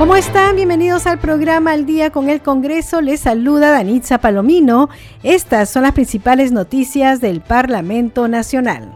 ¿Cómo están? Bienvenidos al programa Al Día con el Congreso. Les saluda Danitza Palomino. Estas son las principales noticias del Parlamento Nacional.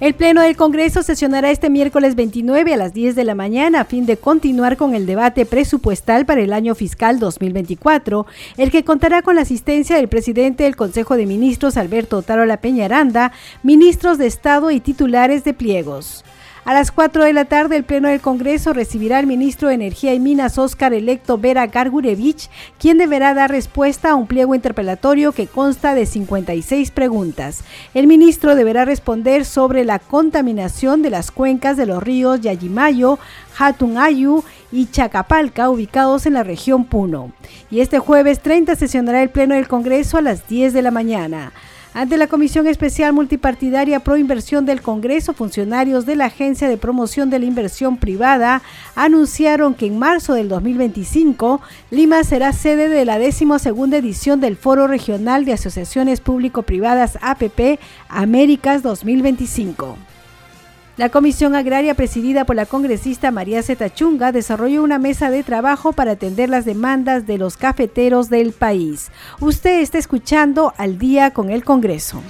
El Pleno del Congreso sesionará este miércoles 29 a las 10 de la mañana a fin de continuar con el debate presupuestal para el año fiscal 2024, el que contará con la asistencia del presidente del Consejo de Ministros, Alberto Tarola Peñaranda, ministros de Estado y titulares de pliegos. A las 4 de la tarde, el Pleno del Congreso recibirá al ministro de Energía y Minas, Óscar electo Vera Gargurevich, quien deberá dar respuesta a un pliego interpelatorio que consta de 56 preguntas. El ministro deberá responder sobre la contaminación de las cuencas de los ríos Yayimayo, Hatunayu y Chacapalca, ubicados en la región Puno. Y este jueves 30 sesionará el Pleno del Congreso a las 10 de la mañana. Ante la Comisión Especial Multipartidaria Pro Inversión del Congreso, funcionarios de la Agencia de Promoción de la Inversión Privada anunciaron que en marzo del 2025 Lima será sede de la 12 edición del Foro Regional de Asociaciones Público-Privadas APP Américas 2025. La Comisión Agraria, presidida por la congresista María Zetachunga, desarrolló una mesa de trabajo para atender las demandas de los cafeteros del país. Usted está escuchando al día con el Congreso.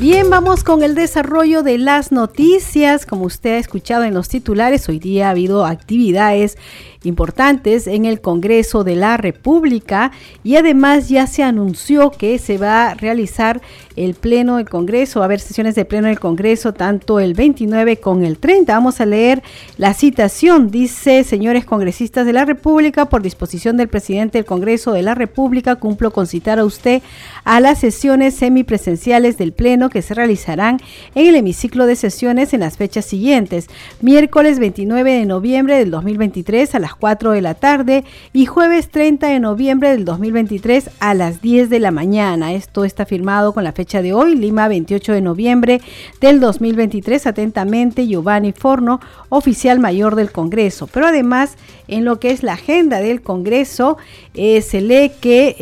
Bien, vamos con el desarrollo de las noticias. Como usted ha escuchado en los titulares, hoy día ha habido actividades importantes en el Congreso de la República y además ya se anunció que se va a realizar el Pleno del Congreso, va a haber sesiones de Pleno del Congreso tanto el 29 con el 30. Vamos a leer la citación. Dice, señores congresistas de la República, por disposición del presidente del Congreso de la República, cumplo con citar a usted a las sesiones semipresenciales del Pleno que se realizarán en el hemiciclo de sesiones en las fechas siguientes. Miércoles 29 de noviembre del 2023 a las 4 de la tarde y jueves 30 de noviembre del 2023 a las 10 de la mañana. Esto está firmado con la fecha de hoy, Lima 28 de noviembre del 2023. Atentamente, Giovanni Forno, oficial mayor del Congreso. Pero además, en lo que es la agenda del Congreso, eh, se lee que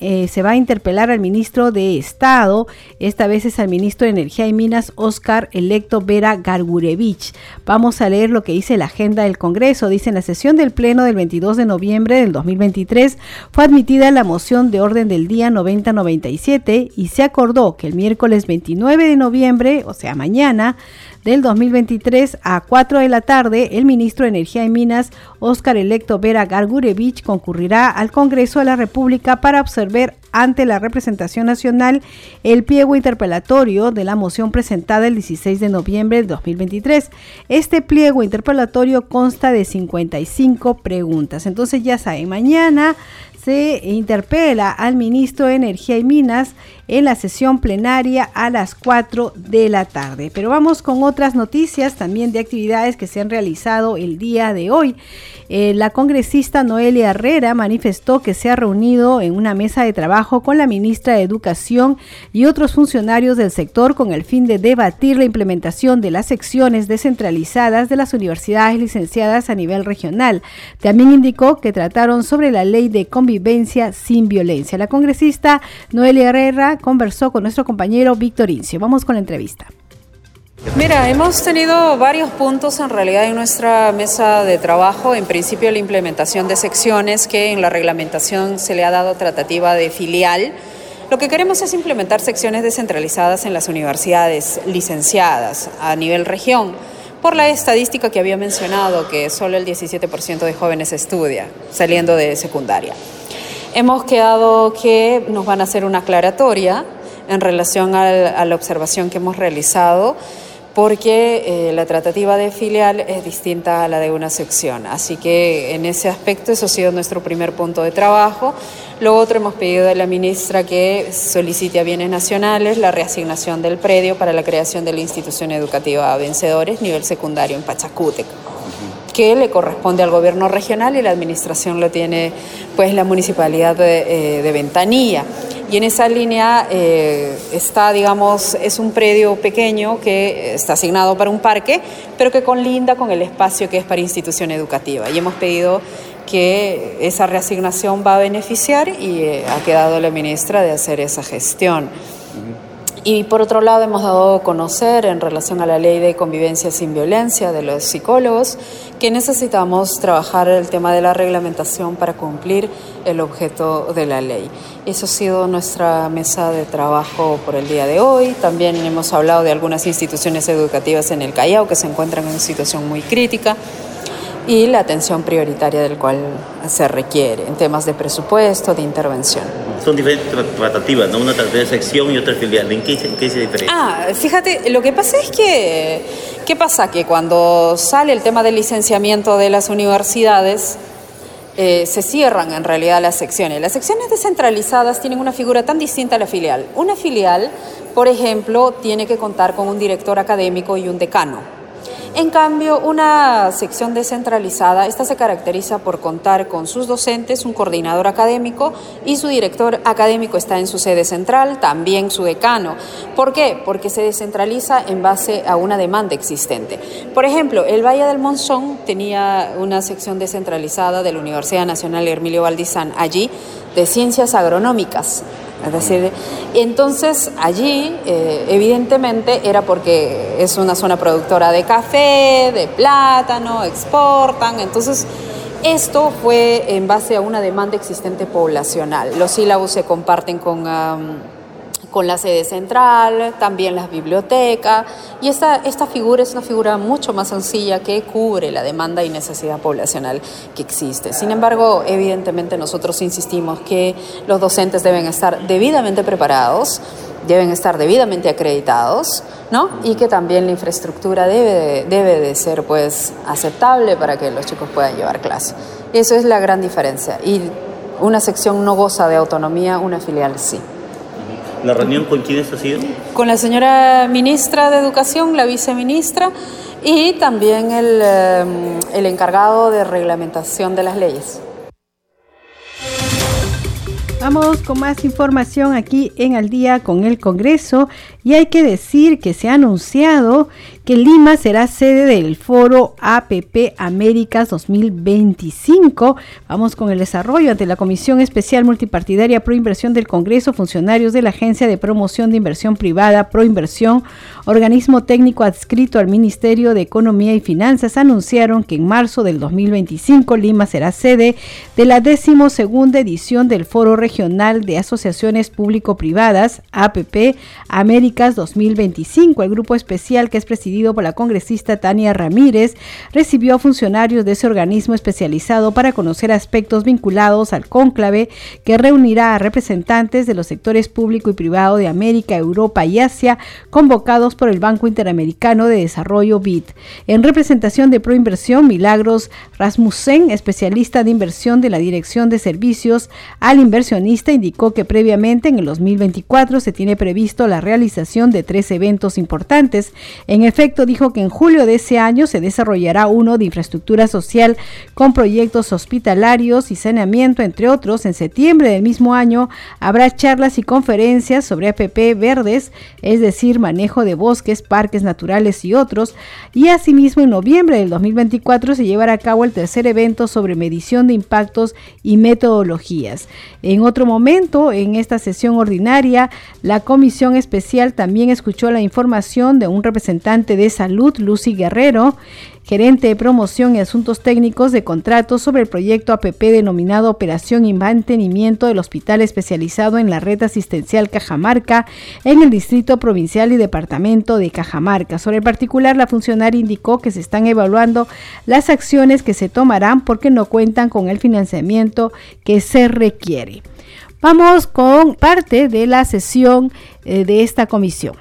eh, se va a interpelar al ministro de Estado, esta vez es al ministro de Energía y Minas, Oscar Electo Vera Gargurevich. Vamos a leer lo que dice la agenda del Congreso. Dice en la sesión del Pleno del 22 de noviembre del 2023 fue admitida la moción de orden del día 9097 y se acordó que el miércoles 29 de noviembre, o sea mañana, del 2023 a 4 de la tarde, el ministro de Energía y Minas, Óscar Electo Vera Gargurevich, concurrirá al Congreso de la República para observar ante la representación nacional el pliego interpelatorio de la moción presentada el 16 de noviembre de 2023. Este pliego interpelatorio consta de 55 preguntas. Entonces ya saben, mañana se interpela al ministro de Energía y Minas en la sesión plenaria a las 4 de la tarde. Pero vamos con otras noticias también de actividades que se han realizado el día de hoy. Eh, la congresista Noelia Herrera manifestó que se ha reunido en una mesa de trabajo con la ministra de Educación y otros funcionarios del sector con el fin de debatir la implementación de las secciones descentralizadas de las universidades licenciadas a nivel regional. También indicó que trataron sobre la ley de convivencia sin violencia. La congresista Noelia Herrera conversó con nuestro compañero Víctor Incio. Vamos con la entrevista. Mira, hemos tenido varios puntos en realidad en nuestra mesa de trabajo. En principio, la implementación de secciones que en la reglamentación se le ha dado tratativa de filial. Lo que queremos es implementar secciones descentralizadas en las universidades licenciadas a nivel región, por la estadística que había mencionado, que solo el 17% de jóvenes estudia saliendo de secundaria. Hemos quedado que nos van a hacer una aclaratoria en relación a la observación que hemos realizado porque eh, la tratativa de filial es distinta a la de una sección. Así que en ese aspecto eso ha sido nuestro primer punto de trabajo. Lo otro hemos pedido a la ministra que solicite a bienes nacionales la reasignación del predio para la creación de la institución educativa a vencedores nivel secundario en Pachacútec que le corresponde al gobierno regional y la administración lo tiene pues la municipalidad de, eh, Ventanilla. Y en esa línea eh, está, digamos, es un predio pequeño que está asignado para un parque, pero que conlinda con el espacio que es para institución educativa. Y hemos pedido que esa reasignación va a beneficiar y eh, ha quedado la ministra de hacer esa gestión. Y por otro lado hemos dado a conocer en relación a la ley de convivencia sin violencia de los psicólogos que necesitamos trabajar el tema de la reglamentación para cumplir el objeto de la ley. Eso ha sido nuestra mesa de trabajo por el día de hoy. También hemos hablado de algunas instituciones educativas en el Callao que se encuentran en una situación muy crítica y la atención prioritaria del cual se requiere en temas de presupuesto, de intervención. Son diferentes tratativas, ¿no? Una de sección y otra filial. ¿En qué, qué se diferencia? Ah, fíjate, lo que pasa es que, ¿qué pasa? Que cuando sale el tema del licenciamiento de las universidades, eh, se cierran en realidad las secciones. Las secciones descentralizadas tienen una figura tan distinta a la filial. Una filial, por ejemplo, tiene que contar con un director académico y un decano. En cambio, una sección descentralizada, esta se caracteriza por contar con sus docentes, un coordinador académico y su director académico está en su sede central, también su decano. ¿Por qué? Porque se descentraliza en base a una demanda existente. Por ejemplo, el Valle del Monzón tenía una sección descentralizada de la Universidad Nacional Hermilio Valdizán allí de ciencias agronómicas. Es decir, entonces allí eh, evidentemente era porque es una zona productora de café, de plátano, exportan, entonces esto fue en base a una demanda existente poblacional. Los sílabos se comparten con con la sede central, también las bibliotecas, y esta, esta figura es una figura mucho más sencilla que cubre la demanda y necesidad poblacional que existe. Sin embargo, evidentemente nosotros insistimos que los docentes deben estar debidamente preparados, deben estar debidamente acreditados, ¿no? Y que también la infraestructura debe de, debe de ser pues aceptable para que los chicos puedan llevar clase. Eso es la gran diferencia. Y una sección no goza de autonomía, una filial sí. ¿La reunión con quiénes ha sido? Con la señora ministra de Educación, la viceministra y también el, eh, el encargado de reglamentación de las leyes. Vamos con más información aquí en Al día con el Congreso y hay que decir que se ha anunciado que Lima será sede del foro APP Américas 2025. Vamos con el desarrollo ante la Comisión Especial Multipartidaria Pro Inversión del Congreso, funcionarios de la Agencia de Promoción de Inversión Privada Pro Inversión, organismo técnico adscrito al Ministerio de Economía y Finanzas, anunciaron que en marzo del 2025 Lima será sede de la decimosegunda edición del Foro Regional de Asociaciones Público-Privadas APP Américas 2025. El grupo especial que es presidido por la congresista Tania Ramírez, recibió a funcionarios de ese organismo especializado para conocer aspectos vinculados al cónclave que reunirá a representantes de los sectores público y privado de América, Europa y Asia, convocados por el Banco Interamericano de Desarrollo BID. En representación de Proinversión, Milagros Rasmussen, especialista de inversión de la Dirección de Servicios al Indicó que previamente en el 2024 se tiene previsto la realización de tres eventos importantes. En efecto, dijo que en julio de ese año se desarrollará uno de infraestructura social con proyectos hospitalarios y saneamiento, entre otros. En septiembre del mismo año habrá charlas y conferencias sobre APP verdes, es decir, manejo de bosques, parques naturales y otros. Y asimismo, en noviembre del 2024 se llevará a cabo el tercer evento sobre medición de impactos y metodologías. En otro momento, en esta sesión ordinaria, la comisión especial también escuchó la información de un representante de Salud, Lucy Guerrero, gerente de promoción y asuntos técnicos de contratos sobre el proyecto APP denominado Operación y Mantenimiento del Hospital Especializado en la Red Asistencial Cajamarca en el Distrito Provincial y Departamento de Cajamarca. Sobre el particular, la funcionaria indicó que se están evaluando las acciones que se tomarán porque no cuentan con el financiamiento que se requiere. Vamos con parte de la sesión eh, de esta comisión.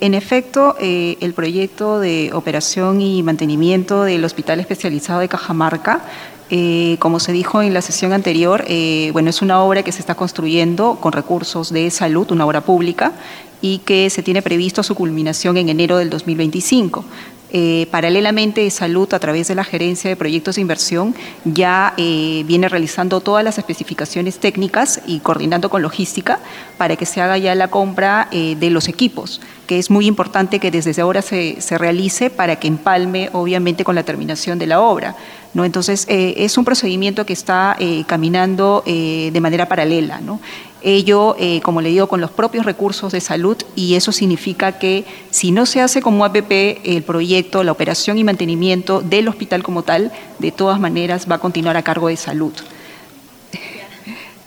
En efecto, eh, el proyecto de operación y mantenimiento del Hospital Especializado de Cajamarca eh, como se dijo en la sesión anterior, bueno, es una obra que se está construyendo con recursos de salud, una obra pública, y que se tiene previsto su culminación en enero del 2025. Eh, paralelamente, Salud, a través de la Gerencia de Proyectos de Inversión, ya eh, viene realizando todas las especificaciones técnicas y coordinando con logística para que se haga ya la compra eh, de los equipos, que es muy importante que desde ahora se, se, realice para que empalme, obviamente, con la terminación de la obra. ¿no? Entonces, es un procedimiento que está caminando de manera paralela. ¿no? Ello, eh, como le digo, con los propios recursos de salud y eso significa que si no se hace como APP el proyecto, la operación y mantenimiento del hospital como tal, de todas maneras va a continuar a cargo de salud.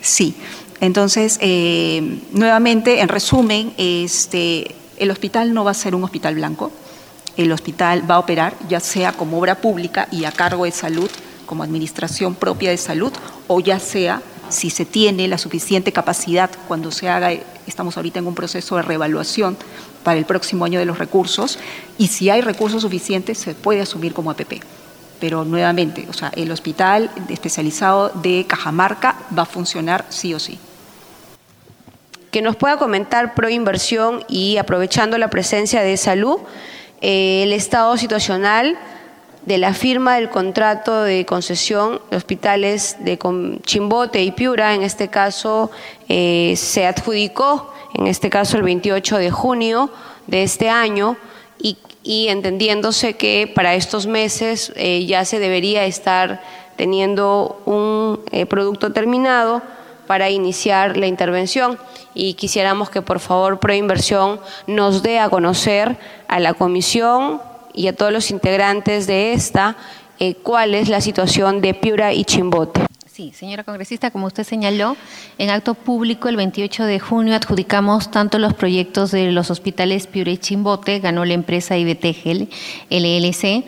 Sí, entonces, eh, nuevamente, en resumen, este, el hospital no va a ser un hospital blanco, el hospital va a operar ya sea como obra pública y a cargo de salud, como administración propia de salud, o ya sea si se tiene la suficiente capacidad cuando se haga, estamos ahorita en un proceso de reevaluación para el próximo año de los recursos, y si hay recursos suficientes se puede asumir como APP. Pero nuevamente, o sea, el hospital especializado de Cajamarca va a funcionar sí o sí. Que nos pueda comentar pro inversión y aprovechando la presencia de salud, eh, el estado situacional de la firma del contrato de concesión de hospitales de Chimbote y Piura, en este caso eh, se adjudicó, en este caso el 28 de junio de este año, y, entendiéndose que para estos meses eh, ya se debería estar teniendo un eh, producto terminado para iniciar la intervención. Y quisiéramos que por favor Proinversión nos dé a conocer a la comisión y a todos los integrantes de esta eh, cuál es la situación de Piura y Chimbote. Sí, señora congresista, como usted señaló, en acto público el 28 de junio adjudicamos tanto los proyectos de los hospitales Piura y Chimbote, ganó la empresa IBTGL, LLC,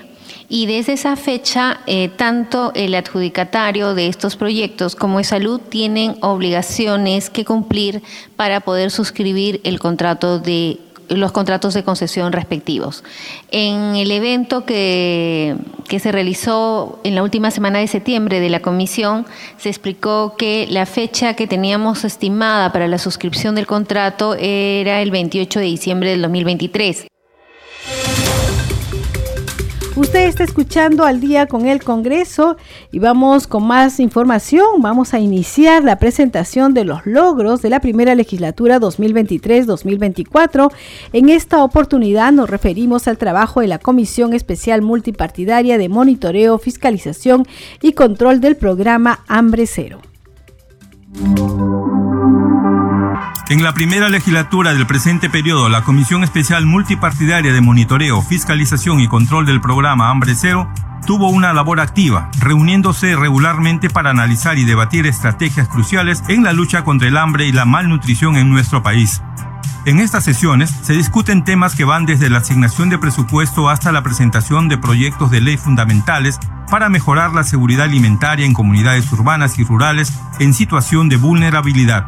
y desde esa fecha, eh, tanto el adjudicatario de estos proyectos como de salud tienen obligaciones que cumplir para poder suscribir el contrato de los contratos de concesión respectivos. En el evento que, que, se realizó en la última semana de septiembre de la comisión, se explicó que la fecha que teníamos estimada para la suscripción del contrato era el 28 de diciembre del 2023. Usted está escuchando al día con el Congreso y vamos con más información. Vamos a iniciar la presentación de los logros de la primera legislatura 2023-2024. En esta oportunidad nos referimos al trabajo de la Comisión Especial Multipartidaria de Monitoreo, Fiscalización y Control del programa Hambre Cero. En la primera legislatura del presente periodo, la Comisión Especial Multipartidaria de Monitoreo, Fiscalización y Control del Programa Hambre Cero tuvo una labor activa, reuniéndose regularmente para analizar y debatir estrategias cruciales en la lucha contra el hambre y la malnutrición en nuestro país. En estas sesiones se discuten temas que van desde la asignación de presupuesto hasta la presentación de proyectos de ley fundamentales para mejorar la seguridad alimentaria en comunidades urbanas y rurales en situación de vulnerabilidad.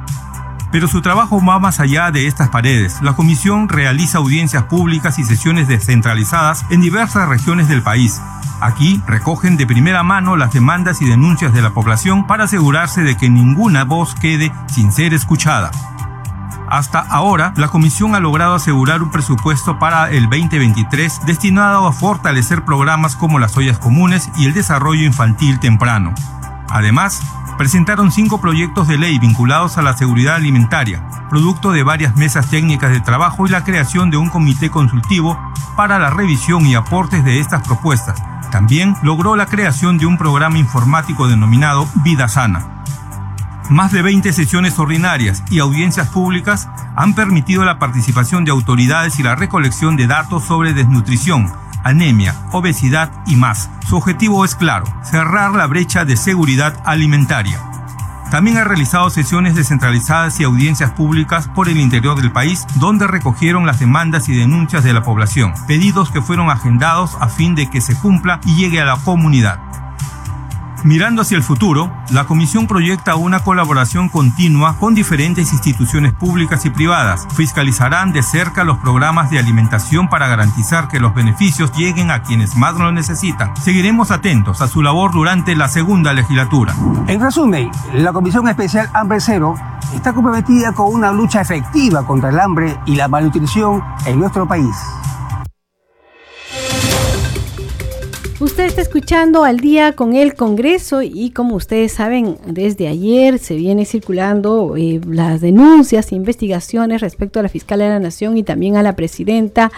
Pero su trabajo va más allá de estas paredes. La comisión realiza audiencias públicas y sesiones descentralizadas en diversas regiones del país. Aquí recogen de primera mano las demandas y denuncias de la población para asegurarse de que ninguna voz quede sin ser escuchada. Hasta ahora, la Comisión ha logrado asegurar un presupuesto para el 2023 destinado a fortalecer programas como las ollas comunes y el desarrollo infantil temprano. Además, presentaron cinco proyectos de ley vinculados a la seguridad alimentaria, producto de varias mesas técnicas de trabajo y la creación de un comité consultivo para la revisión y aportes de estas propuestas. También logró la creación de un programa informático denominado Vida Sana. Más de 20 sesiones ordinarias y audiencias públicas han permitido la participación de autoridades y la recolección de datos sobre desnutrición, anemia, obesidad y más. Su objetivo es claro, cerrar la brecha de seguridad alimentaria. También ha realizado sesiones descentralizadas y audiencias públicas por el interior del país, donde recogieron las demandas y denuncias de la población, pedidos que fueron agendados a fin de que se cumpla y llegue a la comunidad. Mirando hacia el futuro, la Comisión proyecta una colaboración continua con diferentes instituciones públicas y privadas. Fiscalizarán de cerca los programas de alimentación para garantizar que los beneficios lleguen a quienes más lo necesitan. Seguiremos atentos a su labor durante la segunda legislatura. En resumen, la Comisión Especial Hambre Cero está comprometida con una lucha efectiva contra el hambre y la malnutrición en nuestro país. Usted está escuchando al día con el Congreso y como ustedes saben, desde ayer se viene circulando eh, las denuncias e investigaciones respecto a la fiscal de la Nación y también a la presidenta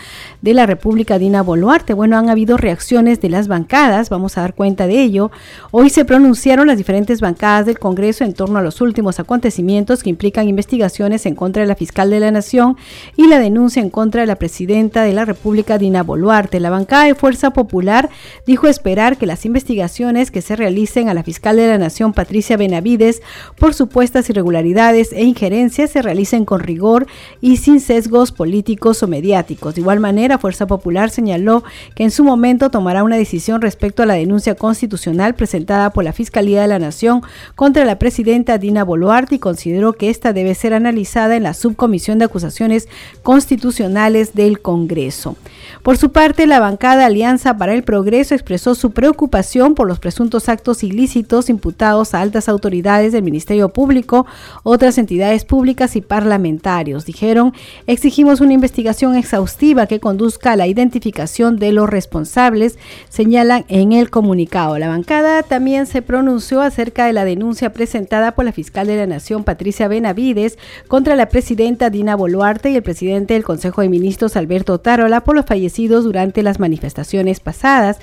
de la República, Dina Boluarte. Bueno, han habido reacciones de las bancadas, vamos a dar cuenta de ello. Hoy se pronunciaron las diferentes bancadas del Congreso en torno a los últimos acontecimientos que implican investigaciones en contra de la fiscal de la Nación y la denuncia en contra de la presidenta de la República, Dina Boluarte. La bancada de Fuerza Popular dijo esperar que las investigaciones que se realicen a la fiscal de la Nación, Patricia Benavides, por supuestas irregularidades e injerencias se realicen con rigor y sin sesgos políticos o mediáticos. De igual manera, Fuerza Popular señaló que en su momento tomará una decisión respecto a la denuncia constitucional presentada por la Fiscalía de la Nación contra la presidenta Dina Boluarte y consideró que esta debe ser analizada en la Subcomisión de Acusaciones Constitucionales del Congreso. Por su parte, la bancada Alianza para el Progreso expresó su preocupación por los presuntos actos ilícitos imputados a altas autoridades del Ministerio Público, otras entidades públicas y parlamentarios. Dijeron, exigimos una investigación exhaustiva que conduzca a la identificación de los responsables, señalan en el comunicado. La bancada también se pronunció acerca de la denuncia presentada por la fiscal de la Nación, Patricia Benavides, contra la presidenta Dina Boluarte y el presidente del Consejo de Ministros, Alberto Tarola, por los fallecidos durante las manifestaciones pasadas.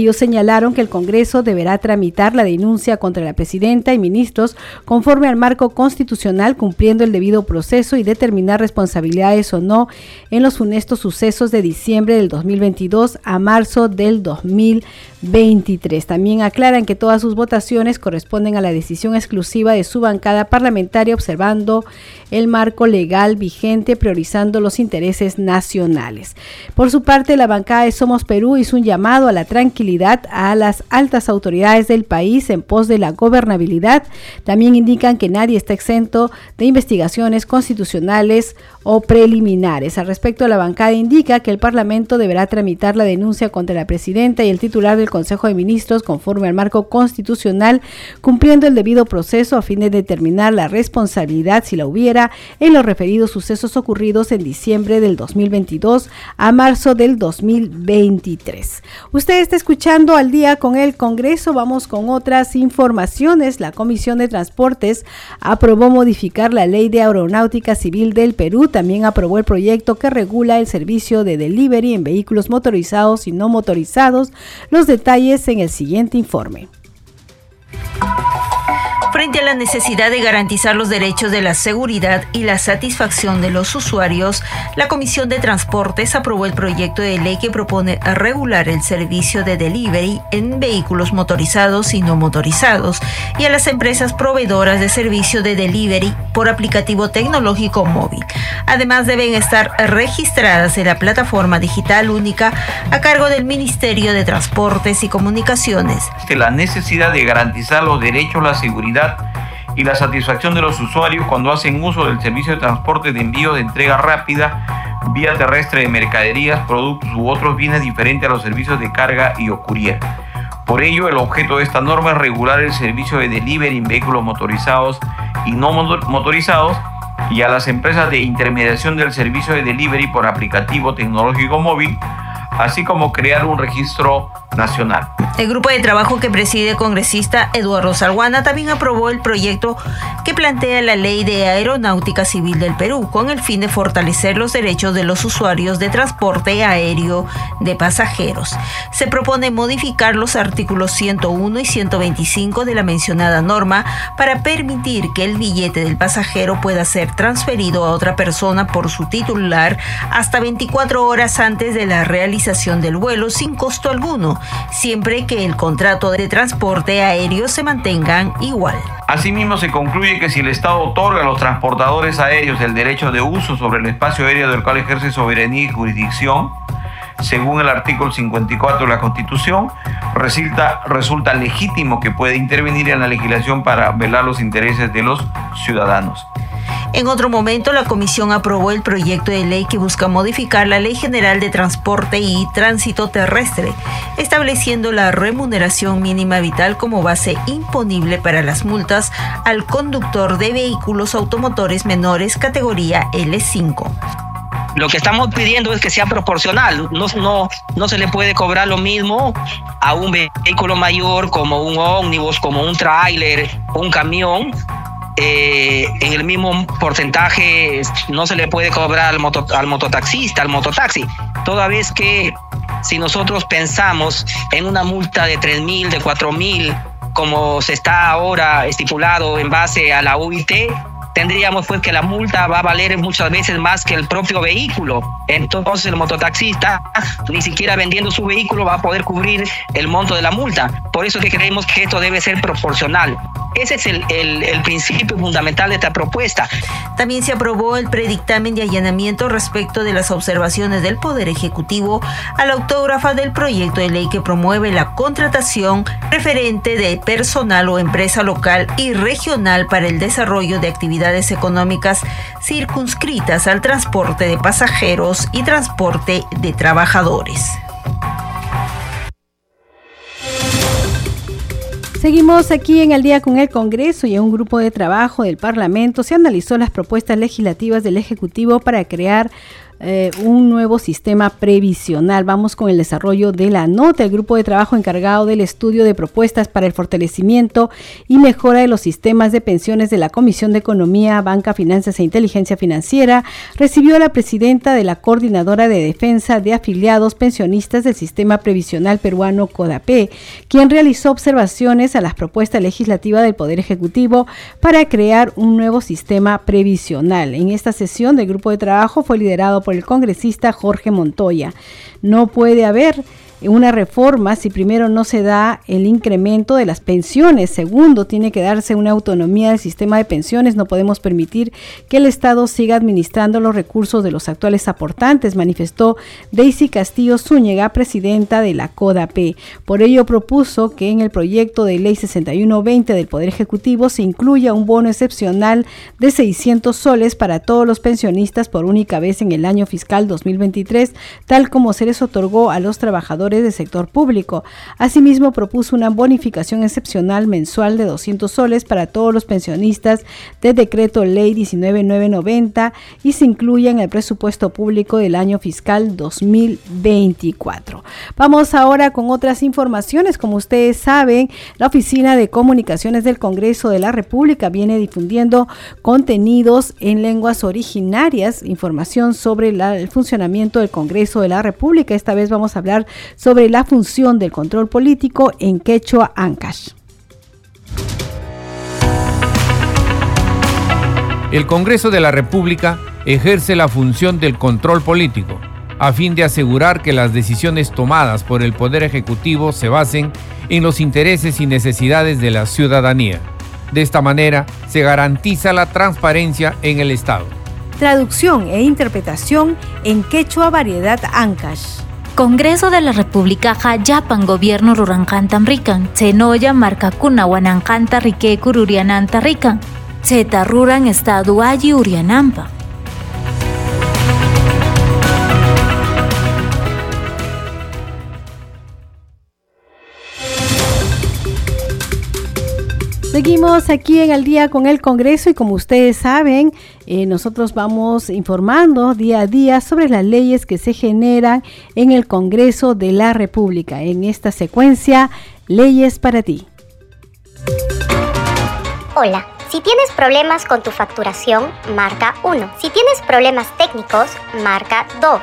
Ellos señalaron que el Congreso deberá tramitar la denuncia contra la presidenta y ministros conforme al marco constitucional, cumpliendo el debido proceso y determinar responsabilidades o no en los funestos sucesos de diciembre del 2022 a marzo del 2023. También aclaran que todas sus votaciones corresponden a la decisión exclusiva de su bancada parlamentaria, observando el marco legal vigente, priorizando los intereses nacionales. Por su parte, la bancada de Somos Perú hizo un llamado a la tranquilidad a las altas autoridades del país en pos de la gobernabilidad. También indican que nadie está exento de investigaciones constitucionales o preliminares. Al respecto, la bancada indica que el Parlamento deberá tramitar la denuncia contra la presidenta y el titular del Consejo de Ministros conforme al marco constitucional, cumpliendo el debido proceso a fin de determinar la responsabilidad, si la hubiera, en los referidos sucesos ocurridos en diciembre del 2022 a marzo del 2023. Usted está escuchando al día con el Congreso. Vamos con otras informaciones. La Comisión de Transportes aprobó modificar la ley de aeronáutica civil del Perú también aprobó el proyecto que regula el servicio de delivery en vehículos motorizados y no motorizados. Los detalles en el siguiente informe. Frente a la necesidad de garantizar los derechos de la seguridad y la satisfacción de los usuarios, la Comisión de Transportes aprobó el proyecto de ley que propone regular el servicio de delivery en vehículos motorizados y no motorizados y a las empresas proveedoras de servicio de delivery por aplicativo tecnológico móvil. Además, deben estar registradas en la plataforma digital única a cargo del Ministerio de Transportes y Comunicaciones. La necesidad de garantizar los derechos, la seguridad y la satisfacción de los usuarios cuando hacen uso del servicio de transporte de envío de entrega rápida, vía terrestre de mercaderías, productos u otros bienes diferentes a los servicios de carga y o Por ello, el objeto de esta norma es regular el servicio de delivery en vehículos motorizados y no motorizados y a las empresas de intermediación del servicio de delivery por aplicativo tecnológico móvil, así como crear un registro nacional. El grupo de trabajo que preside el congresista Eduardo Salguana también aprobó el proyecto que plantea la Ley de Aeronáutica Civil del Perú con el fin de fortalecer los derechos de los usuarios de transporte aéreo de pasajeros. Se propone modificar los artículos 101 y 125 de la mencionada norma para permitir que el billete del pasajero pueda ser transferido a otra persona por su titular hasta 24 horas antes de la realización del vuelo sin costo alguno siempre que el contrato de transporte aéreo se mantengan igual. Asimismo, se concluye que si el Estado otorga a los transportadores aéreos el derecho de uso sobre el espacio aéreo del cual ejerce soberanía y jurisdicción, según el artículo 54 de la Constitución, resulta, resulta legítimo que pueda intervenir en la legislación para velar los intereses de los ciudadanos. En otro momento, la Comisión aprobó el proyecto de ley que busca modificar la Ley General de Transporte y Tránsito Terrestre, estableciendo la remuneración mínima vital como base imponible para las multas al conductor de vehículos automotores menores categoría L5. Lo que estamos pidiendo es que sea proporcional. No, se le puede cobrar lo mismo a un vehículo mayor como un ómnibus, como un tráiler, un camión, eh, en el mismo porcentaje no se le puede cobrar al, al mototaxista, al mototaxi, toda vez que si nosotros pensamos en una multa de 3 mil, de 4 mil, como se está ahora estipulado en base a la UIT, tendríamos pues que la multa va a valer muchas veces más que el propio vehículo. Entonces el mototaxista ni siquiera vendiendo su vehículo va a poder cubrir el monto de la multa. Por eso que creemos que esto debe ser proporcional. Ese es el, el, principio fundamental de esta propuesta. También se aprobó el predictamen de allanamiento respecto de las observaciones del Poder Ejecutivo a la autógrafa del proyecto de ley que promueve la contratación referente de personal o empresa local y regional para el desarrollo de actividades económicas circunscritas al transporte de pasajeros y transporte de trabajadores. Seguimos aquí en el día con el Congreso y en un grupo de trabajo del Parlamento se analizó las propuestas legislativas del Ejecutivo para crear eh, un nuevo sistema previsional. Vamos con el desarrollo de la nota. El grupo de trabajo encargado del estudio de propuestas para el fortalecimiento y mejora de los sistemas de pensiones de la Comisión de Economía, Banca, Finanzas e Inteligencia Financiera recibió a la presidenta de la Coordinadora de Defensa de Afiliados Pensionistas del Sistema Previsional Peruano, CODAPE, quien realizó observaciones a las propuestas legislativas del Poder Ejecutivo para crear un nuevo sistema previsional. En esta sesión del grupo de trabajo fue liderado por el congresista Jorge Montoya. No puede haber una reforma si primero no se da el incremento de las pensiones, segundo tiene que darse una autonomía del sistema de pensiones, no podemos permitir que el Estado siga administrando los recursos de los actuales aportantes, manifestó Daisy Castillo Zúñiga, presidenta de la CODAP. Por ello propuso que en el proyecto de ley 6120 del Poder Ejecutivo se incluya un bono excepcional de 600 soles para todos los pensionistas por única vez en el año fiscal 2023, tal como se les otorgó a los trabajadores del sector público. Asimismo, propuso una bonificación excepcional mensual de 200 soles para todos los pensionistas de decreto ley 19990 y se incluya en el presupuesto público del año fiscal 2024. Vamos ahora con otras informaciones. Como ustedes saben, la Oficina de Comunicaciones del Congreso de la República viene difundiendo contenidos en lenguas originarias, información sobre el funcionamiento del Congreso de la República. Esta vez vamos a hablar sobre la función del control político en Quechua Ancash. El Congreso de la República ejerce la función del control político a fin de asegurar que las decisiones tomadas por el Poder Ejecutivo se basen en los intereses y necesidades de la ciudadanía. De esta manera se garantiza la transparencia en el Estado. Traducción e interpretación en quechua variedad Ancash. Congreso de la República Jayapan Gobierno Ruranjantan Rican, Chenoya Marcacuna Wanancanta Rique Cururiananta Rican, Cheta Ruran Estado Ayi Urianampa. Seguimos aquí en el día con el Congreso y como ustedes saben, eh, nosotros vamos informando día a día sobre las leyes que se generan en el Congreso de la República. En esta secuencia, leyes para ti. Hola. Si tienes problemas con tu facturación, marca 1. Si tienes problemas técnicos, marca 2.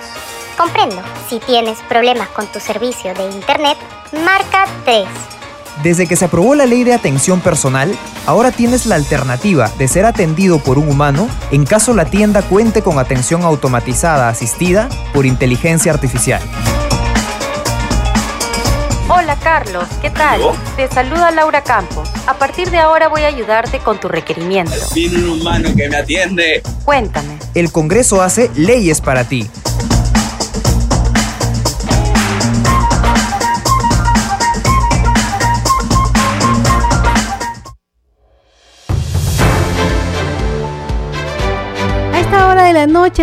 Comprendo. Si tienes problemas con tu servicio de Internet, marca 3. Desde que se aprobó la ley de atención personal, ahora tienes la alternativa de ser atendido por un humano en caso la tienda cuente con atención automatizada asistida por inteligencia artificial. Hola Carlos, ¿qué tal? Te saluda Laura Campos. A partir de ahora voy a ayudarte con tu requerimiento. Tiene un humano que me atiende. Cuéntame. El Congreso hace leyes para ti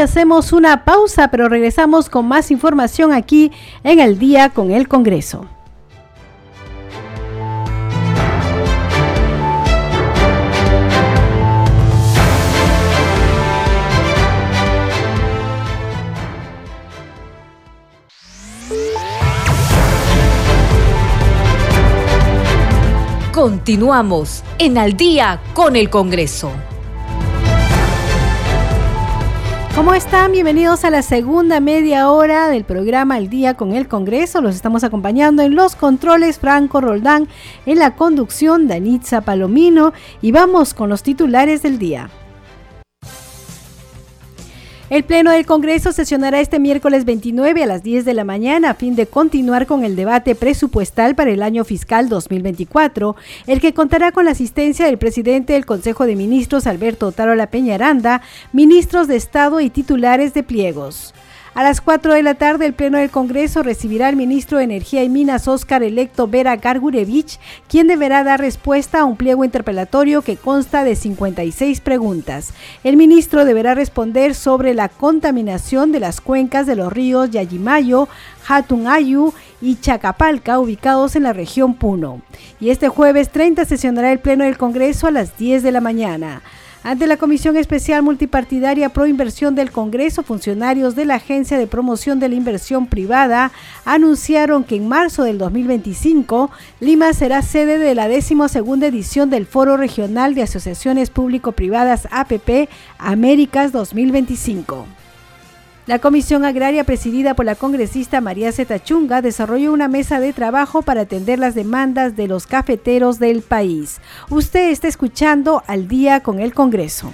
hacemos una pausa, pero regresamos con más información aquí en el día con el Congreso. Continuamos en Al día con el Congreso. ¿Cómo están? Bienvenidos a la segunda media hora del programa Al Día con el Congreso. Los estamos acompañando en los controles Franco Roldán, en la conducción Danitza Palomino y vamos con los titulares del día. El Pleno del Congreso sesionará este miércoles 29 a las 10 de la mañana a fin de continuar con el debate presupuestal para el año fiscal 2024, el que contará con la asistencia del presidente del Consejo de Ministros, Alberto Tarola Peñaranda, ministros de Estado y titulares de pliegos. A las 4 de la tarde, el Pleno del Congreso recibirá al ministro de Energía y Minas, Óscar electo Vera Gargurevich, quien deberá dar respuesta a un pliego interpelatorio que consta de 56 preguntas. El ministro deberá responder sobre la contaminación de las cuencas de los ríos Yayimayo, Hatungayu y Chacapalca, ubicados en la región Puno. Y este jueves 30 sesionará el Pleno del Congreso a las 10 de la mañana. Ante la Comisión Especial Multipartidaria Pro Inversión del Congreso, funcionarios de la Agencia de Promoción de la Inversión Privada anunciaron que en marzo del 2025 Lima será sede de la 12 edición del Foro Regional de Asociaciones Público-Privadas APP Américas 2025. La Comisión Agraria, presidida por la congresista María Zeta Chunga, desarrolló una mesa de trabajo para atender las demandas de los cafeteros del país. Usted está escuchando al día con el Congreso.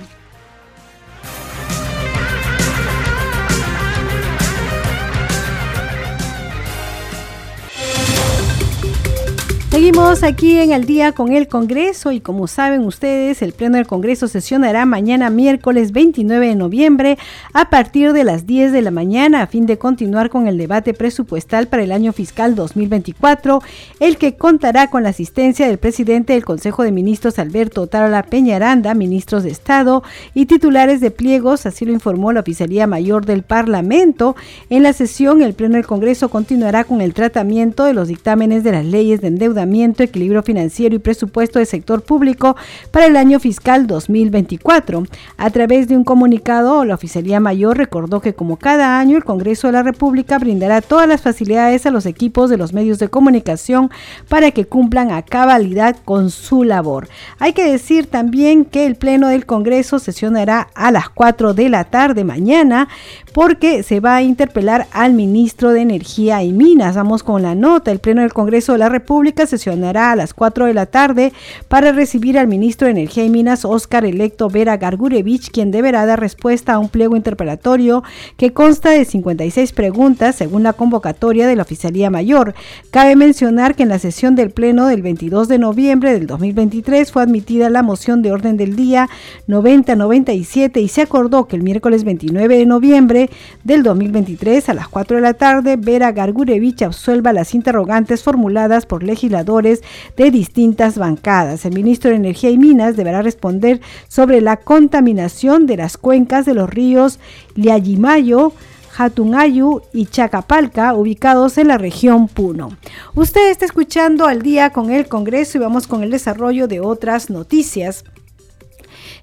Seguimos aquí en el día con el Congreso y como saben ustedes, el Pleno del Congreso sesionará mañana miércoles 29 de noviembre a partir de las 10 de la mañana a fin de continuar con el debate presupuestal para el año fiscal 2024, el que contará con la asistencia del presidente del Consejo de Ministros Alberto Tarola Peñaranda, ministros de Estado y titulares de pliegos, así lo informó la Oficialía Mayor del Parlamento. En la sesión, el Pleno del Congreso continuará con el tratamiento de los dictámenes de las leyes de endeudamiento equilibrio financiero y presupuesto del sector público para el año fiscal 2024. A través de un comunicado, la Oficialía Mayor recordó que como cada año el Congreso de la República brindará todas las facilidades a los equipos de los medios de comunicación para que cumplan a cabalidad con su labor. Hay que decir también que el Pleno del Congreso sesionará a las 4 de la tarde mañana porque se va a interpelar al ministro de Energía y Minas. Vamos con la nota. El Pleno del Congreso de la República sesionará a las 4 de la tarde para recibir al ministro de Energía y Minas, Óscar Electo Vera Gargurevich, quien deberá dar respuesta a un pliego interpelatorio que consta de 56 preguntas según la convocatoria de la Oficialía Mayor. Cabe mencionar que en la sesión del Pleno del 22 de noviembre del 2023 fue admitida la moción de orden del día 9097 y se acordó que el miércoles 29 de noviembre del 2023 a las 4 de la tarde Vera Gargurevich absuelva las interrogantes formuladas por legisladores de distintas bancadas. El ministro de Energía y Minas deberá responder sobre la contaminación de las cuencas de los ríos Liayimayo, Hatungayu y Chacapalca, ubicados en la región Puno. Usted está escuchando al día con el Congreso y vamos con el desarrollo de otras noticias.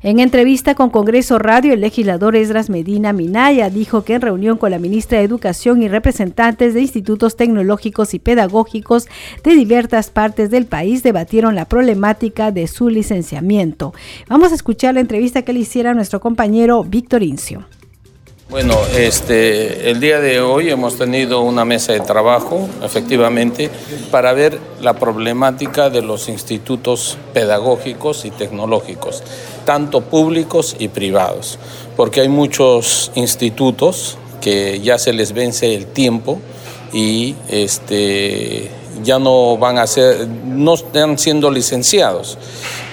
En entrevista con Congreso Radio, el legislador Esdras Medina Minaya dijo que en reunión con la ministra de Educación y representantes de institutos tecnológicos y pedagógicos de diversas partes del país debatieron la problemática de su licenciamiento. Vamos a escuchar la entrevista que le hiciera nuestro compañero Víctor Incio. Bueno, este, el día de hoy hemos tenido una mesa de trabajo, efectivamente, para ver la problemática de los institutos pedagógicos y tecnológicos, tanto públicos y privados, porque hay muchos institutos que ya se les vence el tiempo y este, ya no van a ser, no están siendo licenciados.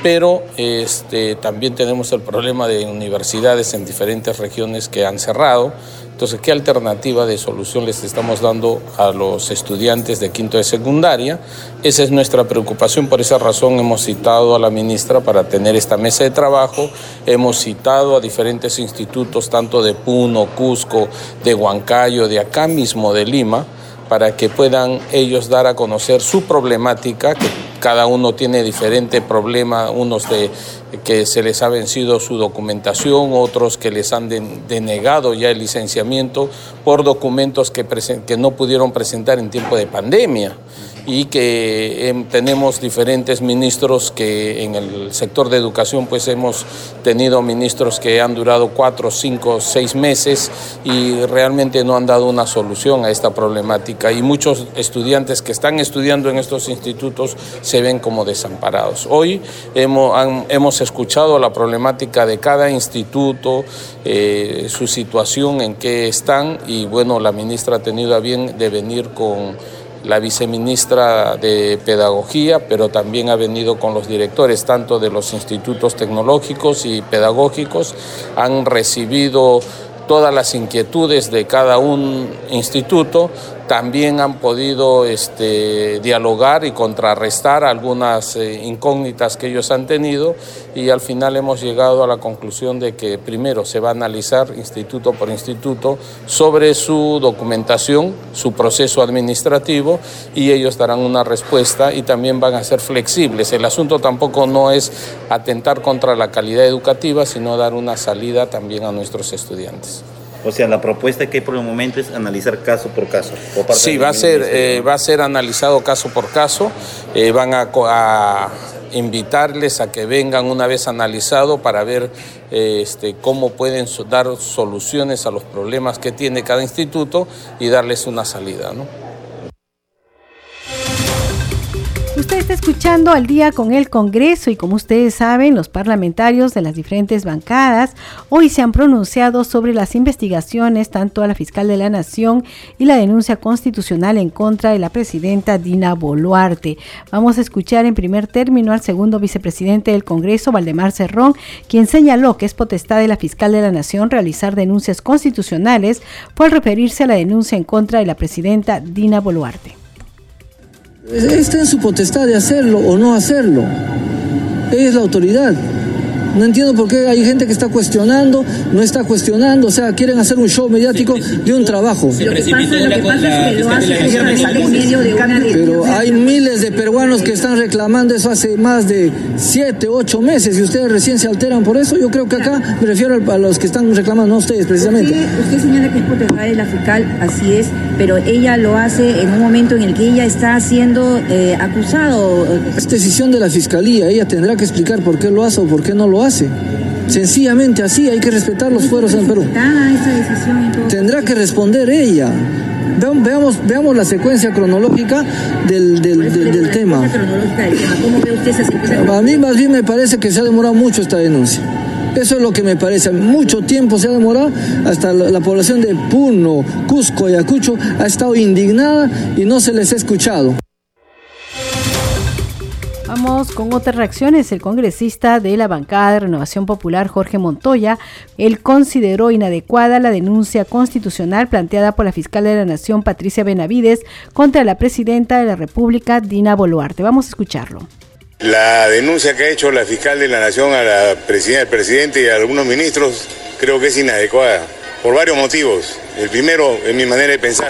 Pero este, también tenemos el problema de universidades en diferentes regiones que han cerrado. Entonces, ¿qué alternativa de solución les estamos dando a los estudiantes de quinto de secundaria? Esa es nuestra preocupación, por esa razón hemos citado a la ministra para tener esta mesa de trabajo, hemos citado a diferentes institutos, tanto de Puno, Cusco, de Huancayo, de acá mismo de Lima, para que puedan ellos dar a conocer su problemática, que cada uno tiene diferente problema, unos de que se les ha vencido su documentación, otros que les han denegado ya el licenciamiento por documentos que, que no pudieron presentar en tiempo de pandemia y que em, tenemos diferentes ministros que en el sector de educación pues hemos tenido ministros que han durado cuatro, cinco, seis meses y realmente no han dado una solución a esta problemática y muchos estudiantes que están estudiando en estos institutos se ven como desamparados. Hoy hemos, hemos escuchado la problemática de cada instituto, eh, su situación en que están y bueno, la ministra ha tenido a bien de venir con la viceministra de Pedagogía, pero también ha venido con los directores tanto de los institutos tecnológicos y pedagógicos, han recibido todas las inquietudes de cada un instituto también han podido este, dialogar y contrarrestar algunas eh, incógnitas que ellos han tenido y al final hemos llegado a la conclusión de que primero se va a analizar instituto por instituto sobre su documentación, su proceso administrativo y ellos darán una respuesta y también van a ser flexibles. El asunto tampoco no es atentar contra la calidad educativa, sino dar una salida también a nuestros estudiantes. O sea, la propuesta que hay por el momento es analizar caso por caso. Sí, va a, ser, eh, va a ser analizado caso por caso. Eh, van a, invitarles a que vengan una vez analizado para ver eh, este, cómo pueden dar soluciones a los problemas que tiene cada instituto y darles una salida. ¿no? Usted está escuchando al día con el Congreso y como ustedes saben, los parlamentarios de las diferentes bancadas hoy se han pronunciado sobre las investigaciones tanto a la fiscal de la Nación y la denuncia constitucional en contra de la presidenta Dina Boluarte. Vamos a escuchar en primer término al segundo vicepresidente del Congreso, Valdemar Cerrón, quien señaló que es potestad de la fiscal de la Nación realizar denuncias constitucionales por referirse a la denuncia en contra de la presidenta Dina Boluarte. Está en su potestad de hacerlo o no hacerlo. Ella es la autoridad. No entiendo por qué hay gente que está cuestionando, no está cuestionando, o sea, quieren hacer un show mediático de un trabajo. Pero hay miles de peruanos que están reclamando eso hace más de siete, ocho meses y ustedes recién se alteran por eso. Yo creo que acá me refiero a los que están reclamando, no ustedes precisamente. Usted, señala que es potestad de la fiscal, así es, pero ella lo hace en un momento en el que ella está siendo eh, acusado. Es decisión de la fiscalía, ella tendrá que explicar por qué lo hace o por qué no lo hace hace. Sencillamente así, hay que respetar los fueros en Perú. Tendrá que responder ella. Veamos, veamos la secuencia cronológica del, del, tema. A mí más bien me parece que se ha demorado mucho esta denuncia. Eso es lo que me parece. Mucho tiempo se ha demorado. Hasta la, la población de Puno, Cusco y Acucho ha estado indignada y no se les ha escuchado. Vamos con otras reacciones. El congresista de la bancada de Renovación Popular, Jorge Montoya, él consideró inadecuada la denuncia constitucional planteada por la fiscal de la Nación, Patricia Benavides, contra la presidenta de la República, Dina Boluarte. Vamos a escucharlo. La denuncia que ha hecho la fiscal de la Nación a la presidenta, al presidente y a algunos ministros creo que es inadecuada por varios motivos. El primero, es mi manera de pensar,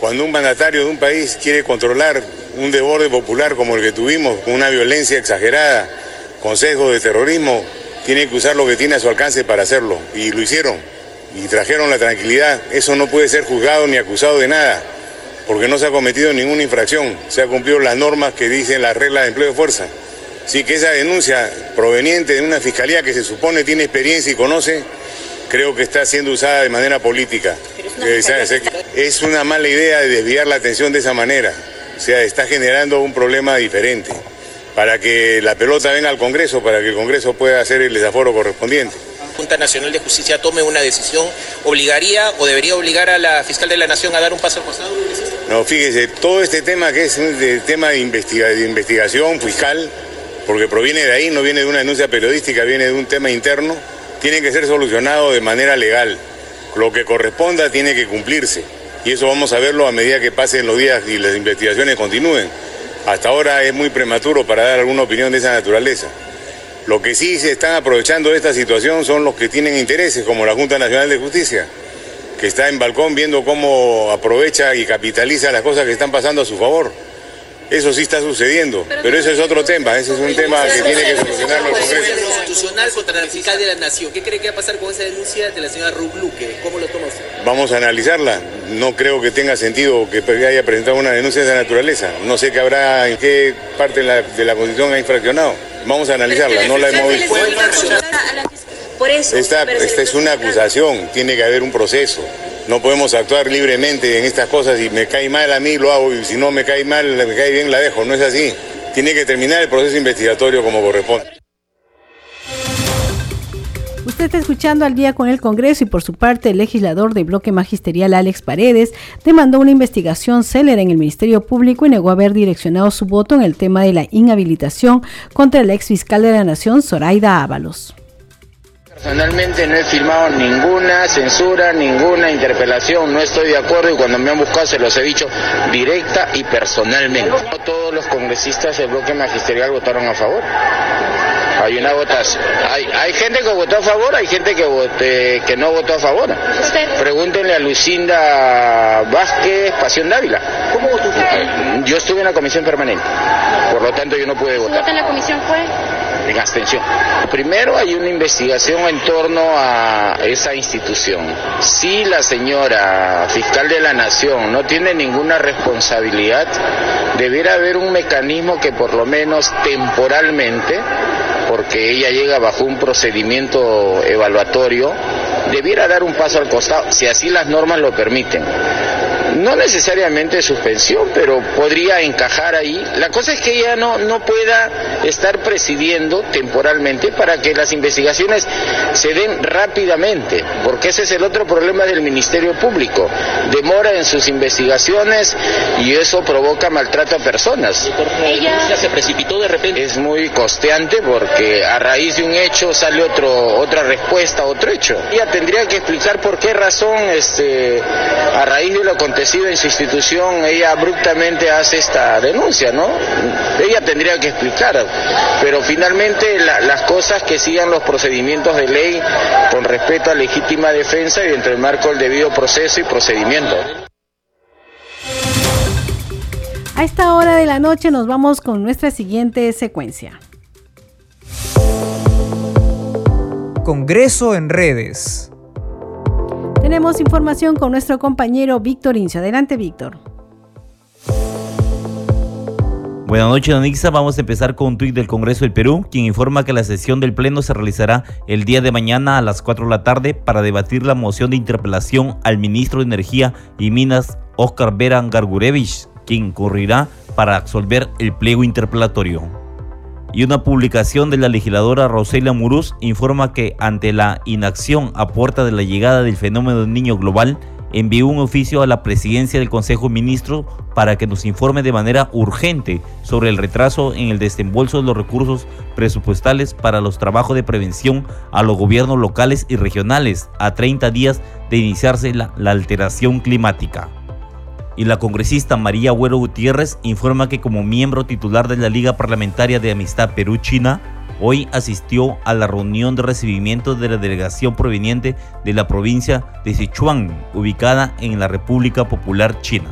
cuando un mandatario de un país quiere controlar un desborde popular como el que tuvimos, con una violencia exagerada, consejos de terrorismo, tiene que usar lo que tiene a su alcance para hacerlo. Y lo hicieron. Y trajeron la tranquilidad. Eso no puede ser juzgado ni acusado de nada, porque no se ha cometido ninguna infracción. Se ha cumplido las normas que dicen las reglas de empleo de fuerza. Así que esa denuncia proveniente de una fiscalía que se supone tiene experiencia y conoce, creo que está siendo usada de manera política. Es una mala idea de desviar la atención de esa manera. O sea, está generando un problema diferente para que la pelota venga al Congreso, para que el Congreso pueda hacer el desaforo correspondiente. La Junta Nacional de Justicia tome una decisión, ¿obligaría o debería obligar a la fiscal de la Nación a dar un paso al costado? No, fíjese, todo este tema que es el tema de, de investigación fiscal, porque proviene de ahí, no viene de una denuncia periodística, viene de un tema interno, tiene que ser solucionado de manera legal. Lo que corresponda tiene que cumplirse. Y eso vamos a verlo a medida que pasen los días y las investigaciones continúen. Hasta ahora es muy prematuro para dar alguna opinión de esa naturaleza. Lo que sí se están aprovechando de esta situación son los que tienen intereses, como la Junta Nacional de Justicia, que está en balcón viendo cómo aprovecha y capitaliza las cosas que están pasando a su favor. Eso sí está sucediendo, pero, eso es otro tema, ese es un tema que tiene que solucionarlo el Congreso. constitucional contra la fiscal de la Nación. ¿Qué cree que va a pasar con esa denuncia de la señora Ruth Luque? ¿Cómo lo toma usted? Vamos a analizarla. No creo que tenga sentido que haya presentado una denuncia de esa naturaleza. No sé qué habrá, en qué parte de la, de la Constitución ha infraccionado. Vamos a analizarla, no la hemos visto. Por eso, esta, esta es una acusación, tiene que haber un proceso. No podemos actuar libremente en estas cosas y me cae mal a mí lo hago y si no me cae mal, me cae bien la dejo. No es así. Tiene que terminar el proceso investigatorio como corresponde. Usted está escuchando al día con el Congreso y por su parte el legislador de bloque magisterial Alex Paredes demandó una investigación célere en el Ministerio Público y negó haber direccionado su voto en el tema de la inhabilitación contra el ex fiscal de la Nación, Zoraida Ábalos. Personalmente no he firmado ninguna censura, ninguna interpelación, no estoy de acuerdo y cuando me han buscado se los he dicho directa y personalmente. No todos los congresistas del bloque magisterial votaron a favor. Hay una votación. Hay, hay gente que votó a favor, hay gente que, vote, que no votó a favor. Pregúntenle a Lucinda Vázquez Pasión Dávila. ¿Cómo votó usted? Yo estuve en la comisión permanente, por lo tanto yo no pude votar. ¿Su en la comisión fue? En abstención. Primero hay una investigación en torno a esa institución. Si la señora fiscal de la Nación no tiene ninguna responsabilidad, debiera haber un mecanismo que por lo menos temporalmente porque ella llega bajo un procedimiento evaluatorio, debiera dar un paso al costado, si así las normas lo permiten no necesariamente suspensión, pero podría encajar ahí. La cosa es que ella no, no pueda estar presidiendo temporalmente para que las investigaciones se den rápidamente, porque ese es el otro problema del Ministerio Público. Demora en sus investigaciones y eso provoca maltrato a personas. Ella se precipitó de repente. Es muy costeante porque a raíz de un hecho sale otro, otra respuesta otro hecho. Ella tendría que explicar por qué razón este, a raíz de lo acontecido en su institución, ella abruptamente hace esta denuncia, ¿no? Ella tendría que explicar, pero finalmente las cosas que sigan los procedimientos de ley con respeto a legítima defensa y dentro del marco del debido proceso y procedimiento. A esta hora de la noche nos vamos con nuestra siguiente secuencia. Congreso en redes. Tenemos información con nuestro compañero Víctor Incio. Adelante, Víctor. Buenas noches, Anixa. Vamos a empezar con un tuit del Congreso del Perú, quien informa que la sesión del Pleno se realizará el día de mañana a las 4 de la tarde para debatir la moción de interpelación al ministro de Energía y Minas, Oscar Vera Gargurevich, quien correrá para absolver el pliego interpelatorio y una publicación de la legisladora Roselia Muruz informa que ante la inacción a puerta de la llegada del fenómeno del niño global, envió un oficio a la presidencia del Consejo de Ministros para que nos informe de manera urgente sobre el retraso en el desembolso de los recursos presupuestales para los trabajos de prevención a los gobiernos locales y regionales a 30 días de iniciarse la, la alteración climática y la congresista María Agüero Gutiérrez informa que como miembro titular de la Liga Parlamentaria de Amistad Perú-China, hoy asistió a la reunión de recibimiento de la delegación proveniente de la provincia de Sichuan, ubicada en la República Popular China.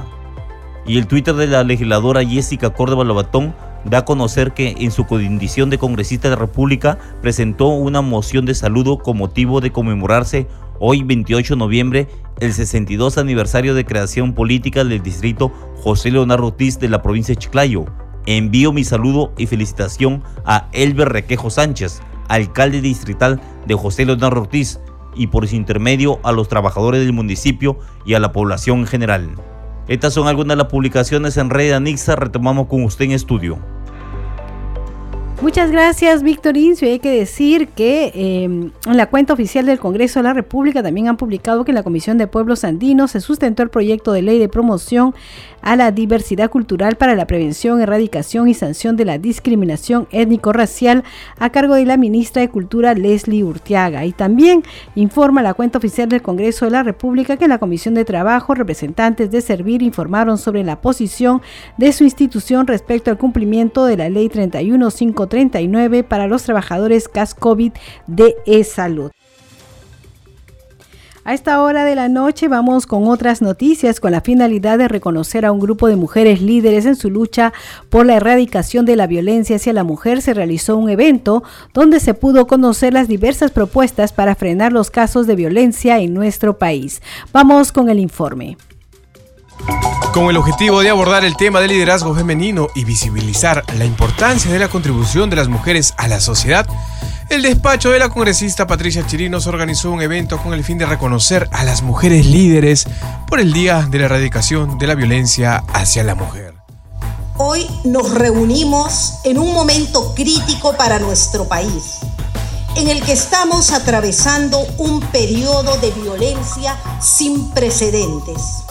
Y el Twitter de la legisladora Jessica Córdoba Lobatón da a conocer que en su condición de congresista de la República presentó una moción de saludo con motivo de conmemorarse hoy 28 de noviembre el 62 aniversario de creación política del distrito José Leonardo Ortiz de la provincia de Chiclayo. Envío mi saludo y felicitación a Elber Requejo Sánchez, alcalde distrital de José Leonardo Ortiz, y por su intermedio a los trabajadores del municipio y a la población en general. Estas son algunas de las publicaciones en red Anixa. Retomamos con usted en estudio. Muchas gracias, Víctor Incio. Hay que decir que eh, en la cuenta oficial del Congreso de la República también han publicado que en la Comisión de Pueblos Andinos se sustentó el proyecto de ley de promoción a la diversidad cultural para la prevención, erradicación y sanción de la discriminación étnico-racial a cargo de la ministra de Cultura Leslie Urtiaga. Y también informa la cuenta oficial del Congreso de la República que en la Comisión de Trabajo representantes de Servir informaron sobre la posición de su institución respecto al cumplimiento de la ley 31530 39 para los trabajadores CAS-COVID de e-Salud. A esta hora de la noche vamos con otras noticias con la finalidad de reconocer a un grupo de mujeres líderes en su lucha por la erradicación de la violencia hacia la mujer. Se realizó un evento donde se pudo conocer las diversas propuestas para frenar los casos de violencia en nuestro país. Vamos con el informe. Con el objetivo de abordar el tema del liderazgo femenino y visibilizar la importancia de la contribución de las mujeres a la sociedad, el despacho de la congresista Patricia Chirinos organizó un evento con el fin de reconocer a las mujeres líderes por el Día de la Erradicación de la Violencia hacia la Mujer. Hoy nos reunimos en un momento crítico para nuestro país, en el que estamos atravesando un periodo de violencia sin precedentes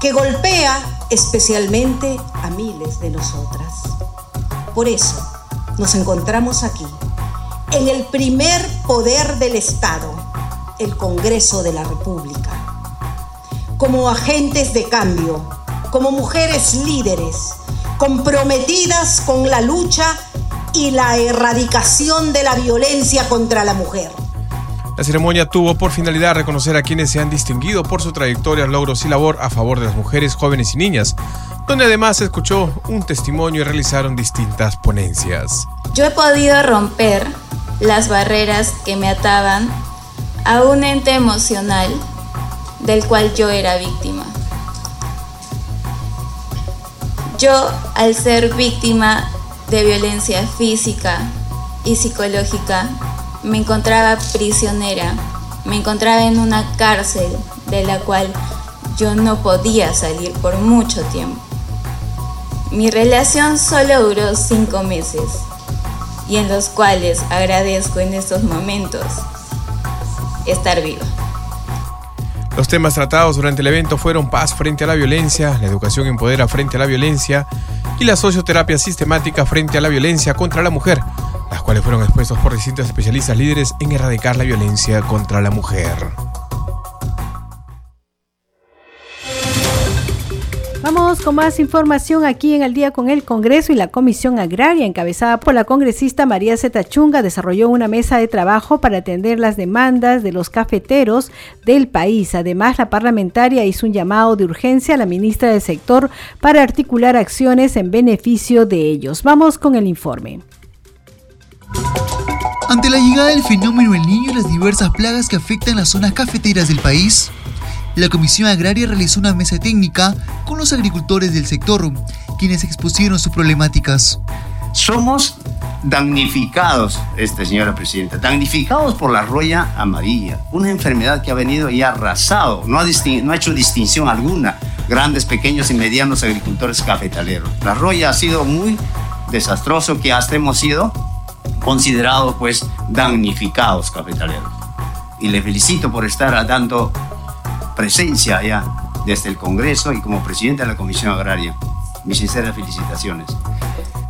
que golpea especialmente a miles de nosotras. Por eso nos encontramos aquí, en el primer poder del Estado, el Congreso de la República, como agentes de cambio, como mujeres líderes, comprometidas con la lucha y la erradicación de la violencia contra la mujer. La ceremonia tuvo por finalidad reconocer a quienes se han distinguido por su trayectoria, logros y labor a favor de las mujeres, jóvenes y niñas, donde además se escuchó un testimonio y realizaron distintas ponencias. Yo he podido romper las barreras que me ataban a un ente emocional del cual yo era víctima. Yo, al ser víctima de violencia física y psicológica, me encontraba prisionera, me encontraba en una cárcel de la cual yo no podía salir por mucho tiempo. Mi relación solo duró cinco meses y en los cuales agradezco en estos momentos estar viva. Los temas tratados durante el evento fueron paz frente a la violencia, la educación empodera frente a la violencia y la socioterapia sistemática frente a la violencia contra la mujer, las cuales fueron expuestos por distintos especialistas líderes en erradicar la violencia contra la mujer. Vamos con más información aquí en el día con el Congreso y la Comisión Agraria, encabezada por la congresista María Zetachunga, desarrolló una mesa de trabajo para atender las demandas de los cafeteros del país. Además, la parlamentaria hizo un llamado de urgencia a la ministra del sector para articular acciones en beneficio de ellos. Vamos con el informe. Ante la llegada del fenómeno El Niño y las diversas plagas que afectan las zonas cafeteras del país, la Comisión Agraria realizó una mesa técnica con los agricultores del sector, quienes expusieron sus problemáticas. Somos damnificados, este señora presidenta, damnificados por la roya amarilla, una enfermedad que ha venido y ha arrasado, no ha, no ha hecho distinción alguna, grandes, pequeños y medianos agricultores cafetaleros. La roya ha sido muy desastroso que hasta hemos sido considerados pues damnificados cafetaleros. Y le felicito por estar dando presencia allá desde el Congreso y como presidente de la Comisión Agraria. Mis sinceras felicitaciones.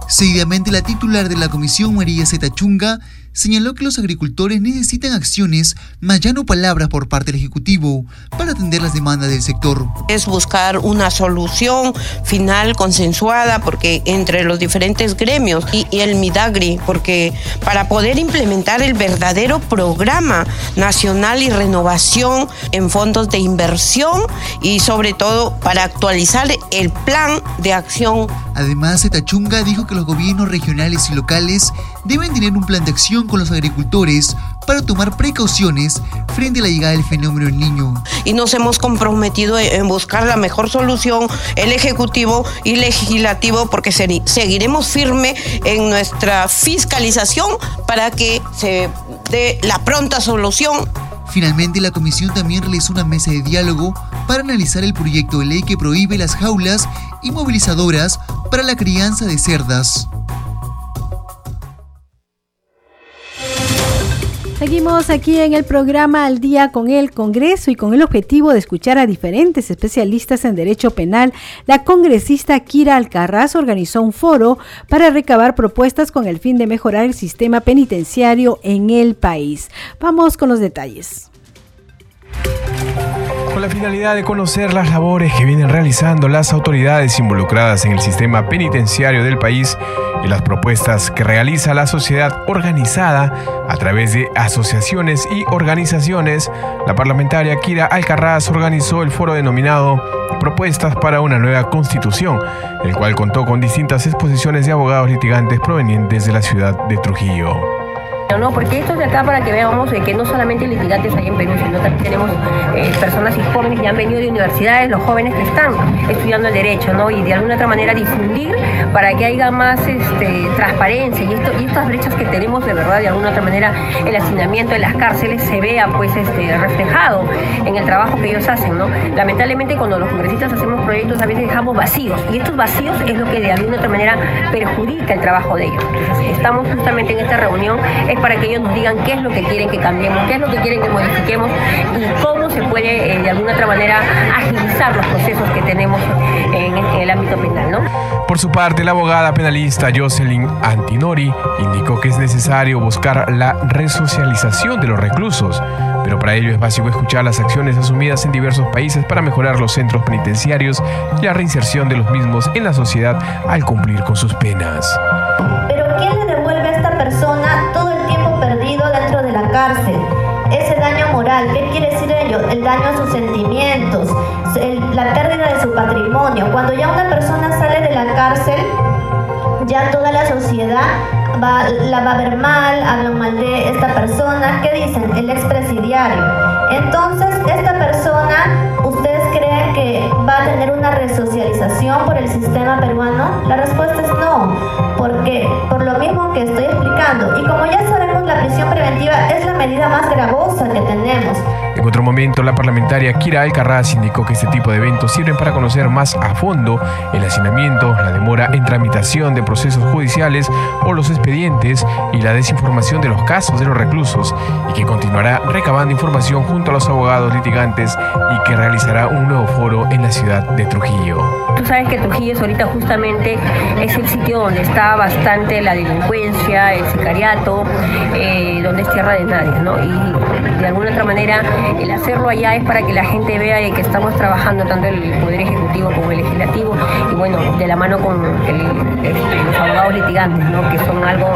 Seguidamente, la titular de la Comisión, María Zeta Chunga, señaló que los agricultores necesitan acciones, más ya no palabras por parte del Ejecutivo, para atender las demandas del sector. Es buscar una solución final consensuada porque entre los diferentes gremios y, y el Midagri, porque para poder implementar el verdadero programa nacional y renovación en fondos de inversión y sobre todo para actualizar el plan de acción. Además, Zetachunga dijo que los gobiernos regionales y locales deben tener un plan de acción con los agricultores para tomar precauciones frente a la llegada del fenómeno del niño. Y nos hemos comprometido en buscar la mejor solución, el Ejecutivo y Legislativo, porque seguiremos firme en nuestra fiscalización para que se dé la pronta solución Finalmente, la comisión también realizó una mesa de diálogo para analizar el proyecto de ley que prohíbe las jaulas inmovilizadoras para la crianza de cerdas. Seguimos aquí en el programa Al Día con el Congreso y con el objetivo de escuchar a diferentes especialistas en derecho penal. La congresista Kira Alcarraz organizó un foro para recabar propuestas con el fin de mejorar el sistema penitenciario en el país. Vamos con los detalles. Con la finalidad de conocer las labores que vienen realizando las autoridades involucradas en el sistema penitenciario del país y las propuestas que realiza la sociedad organizada a través de asociaciones y organizaciones, la parlamentaria Kira Alcarraz organizó el foro denominado Propuestas para una nueva constitución, el cual contó con distintas exposiciones de abogados litigantes provenientes de la ciudad de Trujillo. ¿No? Porque esto es de acá para que veamos que no solamente litigantes hay en Perú, sino también tenemos eh, personas y jóvenes que han venido de universidades, los jóvenes que están estudiando el derecho, ¿no? Y de alguna otra manera difundir para que haya más este, transparencia y, esto, y estas brechas que tenemos de verdad, de alguna otra manera, el hacinamiento en las cárceles se vea pues este, reflejado en el trabajo que ellos hacen, ¿no? Lamentablemente cuando los congresistas hacemos proyectos a veces dejamos vacíos y estos vacíos es lo que de alguna otra manera perjudica el trabajo de ellos. Entonces, estamos justamente en esta reunión para que ellos nos digan qué es lo que quieren que cambiemos, qué es lo que quieren que modifiquemos y cómo se puede eh, de alguna otra manera agilizar los procesos que tenemos en, el ámbito penal. ¿no? Por su parte, la abogada penalista Jocelyn Antinori indicó que es necesario buscar la resocialización de los reclusos, pero para ello es básico escuchar las acciones asumidas en diversos países para mejorar los centros penitenciarios y la reinserción de los mismos en la sociedad al cumplir con sus penas. Pero ¿quién le devuelve a esta persona cárcel. Ese daño moral, ¿qué quiere decir ello? El daño a sus sentimientos, la pérdida de su patrimonio. Cuando ya una persona sale de la cárcel, ya toda la sociedad va, la va a ver mal, hablan mal de esta persona. ¿Qué dicen? El expresidiario. Entonces, esta persona, ¿ustedes creen que va a tener una resocialización por el sistema peruano? La respuesta es no, porque por lo mismo que estoy explicando, y como ya sabemos, la prisión preventiva es la medida más gravosa que tenemos. En otro momento, la parlamentaria Kira Alcarraz indicó que este tipo de eventos sirven para conocer más a fondo el hacinamiento, la demora en tramitación de procesos judiciales o los expedientes y la desinformación de los casos de los reclusos y que continuará recabando información junto a los abogados litigantes y que realizará un nuevo foro en la ciudad de Trujillo. Tú sabes que Trujillo es ahorita justamente es el sitio donde está bastante la delincuencia, el sicariato, eh, donde es tierra de nadie, ¿no? Y de alguna otra manera el hacerlo allá es para que la gente vea que estamos trabajando tanto el Poder Ejecutivo como el Legislativo y bueno, de la mano con este, los abogados litigantes, que son algo,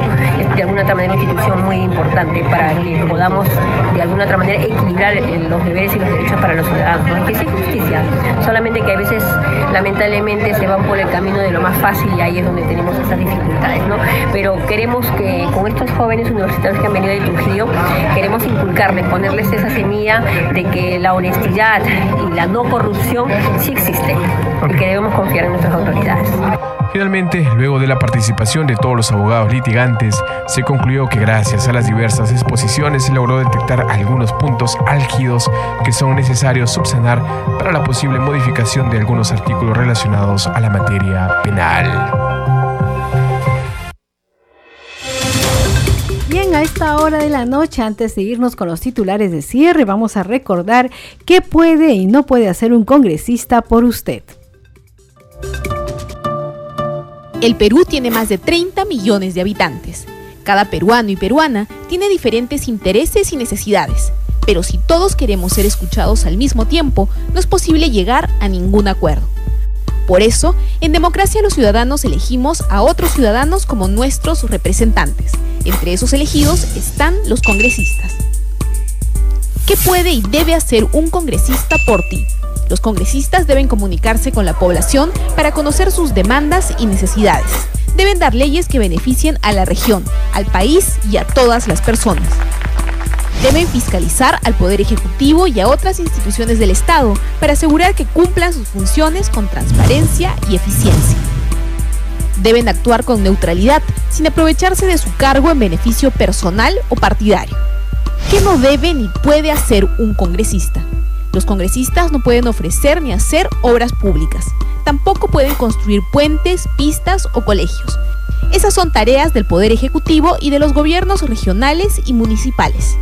de alguna otra manera, una institución muy importante para que podamos de alguna otra manera equilibrar los deberes y los derechos para los ciudadanos, que sea justicia, solamente que a veces lamentablemente se van por el camino de lo más fácil y ahí es donde tenemos esas dificultades, ¿no? Pero queremos que con estos jóvenes universitarios que han venido de Trujillo, queremos inculcarles, ponerles esa semilla de que la honestidad y la no corrupción sí existen y que debemos confiar en nuestras autoridades. Finalmente, luego de la participación de todos los abogados litigantes, se concluyó que gracias a las diversas exposiciones se logró detectar algunos puntos álgidos que son necesarios subsanar para la posible modificación de algunos artículos relacionados a la materia penal. A esta hora de la noche, antes de irnos con los titulares de cierre, vamos a recordar qué puede y no puede hacer un congresista por usted. El Perú tiene más de 30 millones de habitantes. Cada peruano y peruana tiene diferentes intereses y necesidades, pero si todos queremos ser escuchados al mismo tiempo, no es posible llegar a ningún acuerdo. Por eso, en democracia los ciudadanos elegimos a otros ciudadanos como nuestros representantes. Entre esos elegidos están los congresistas. ¿Qué puede y debe hacer un congresista por ti? Los congresistas deben comunicarse con la población para conocer sus demandas y necesidades. Deben dar leyes que beneficien a la región, al país y a todas las personas deben fiscalizar al Poder Ejecutivo y a otras instituciones del Estado para asegurar que cumplan sus funciones con transparencia y eficiencia. Deben actuar con neutralidad, sin aprovecharse de su cargo en beneficio personal o partidario. ¿Qué no debe ni puede hacer un congresista? Los congresistas no pueden ofrecer ni hacer obras públicas. Tampoco pueden construir puentes, pistas o colegios. Esas son tareas del Poder Ejecutivo y de los gobiernos regionales y municipales.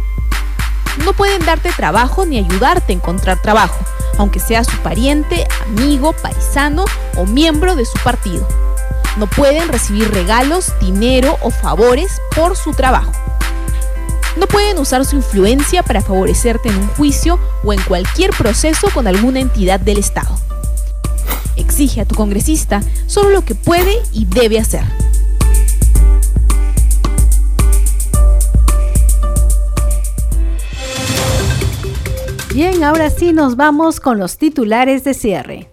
No pueden darte trabajo ni ayudarte a encontrar trabajo, aunque sea su pariente, amigo, paisano o miembro de su partido. No pueden recibir regalos, dinero o favores por su trabajo. No pueden usar su influencia para favorecerte en un juicio o en cualquier proceso con alguna entidad del Estado. Exige a tu congresista solo lo que puede y debe hacer. Bien, ahora sí nos vamos con los titulares de cierre.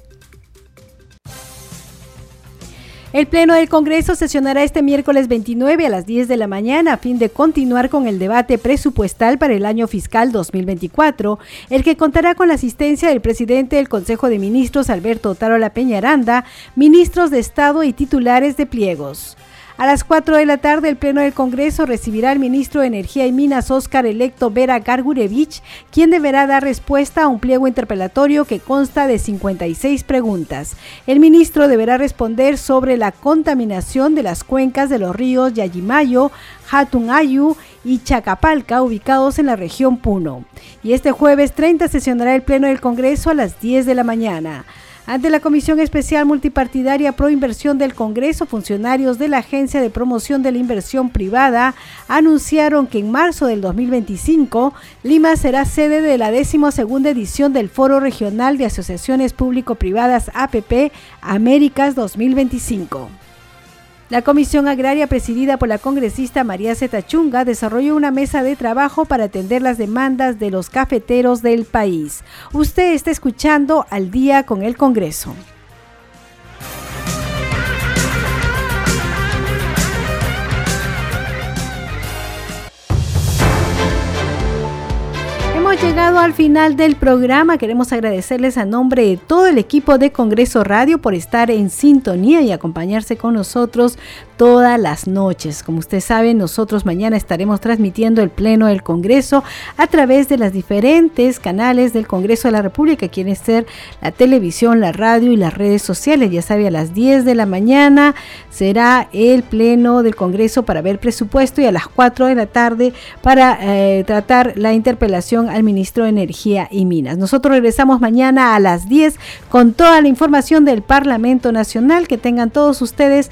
El Pleno del Congreso sesionará este miércoles 29 a las 10 de la mañana a fin de continuar con el debate presupuestal para el año fiscal 2024, el que contará con la asistencia del presidente del Consejo de Ministros Alberto Tarola Peñaranda, ministros de Estado y titulares de pliegos. A las 4 de la tarde, el Pleno del Congreso recibirá al ministro de Energía y Minas, Oscar electo Vera Gargurevich, quien deberá dar respuesta a un pliego interpelatorio que consta de 56 preguntas. El ministro deberá responder sobre la contaminación de las cuencas de los ríos Yayimayo, Hatungayu y Chacapalca, ubicados en la región Puno. Y este jueves 30 sesionará el Pleno del Congreso a las 10 de la mañana. Ante la Comisión Especial Multipartidaria Pro Inversión del Congreso, funcionarios de la Agencia de Promoción de la Inversión Privada anunciaron que en marzo del 2025 Lima será sede de la 12 edición del Foro Regional de Asociaciones Público-Privadas APP Américas 2025. La Comisión Agraria, presidida por la congresista María Zeta Chunga, desarrolló una mesa de trabajo para atender las demandas de los cafeteros del país. Usted está escuchando al día con el Congreso. Hemos llegado al final del programa. Queremos agradecerles a nombre de todo el equipo de Congreso Radio por estar en sintonía y acompañarse con nosotros todas las noches. Como ustedes saben, nosotros mañana estaremos transmitiendo el Pleno del Congreso a través de las diferentes canales del Congreso de la República, quieren ser la televisión, la radio y las redes sociales. Ya sabe, a las 10 de la mañana será el Pleno del Congreso para ver presupuesto y a las 4 de la tarde para eh, tratar la interpelación al ministro de Energía y Minas. Nosotros regresamos mañana a las 10 con toda la información del Parlamento Nacional. Que tengan todos ustedes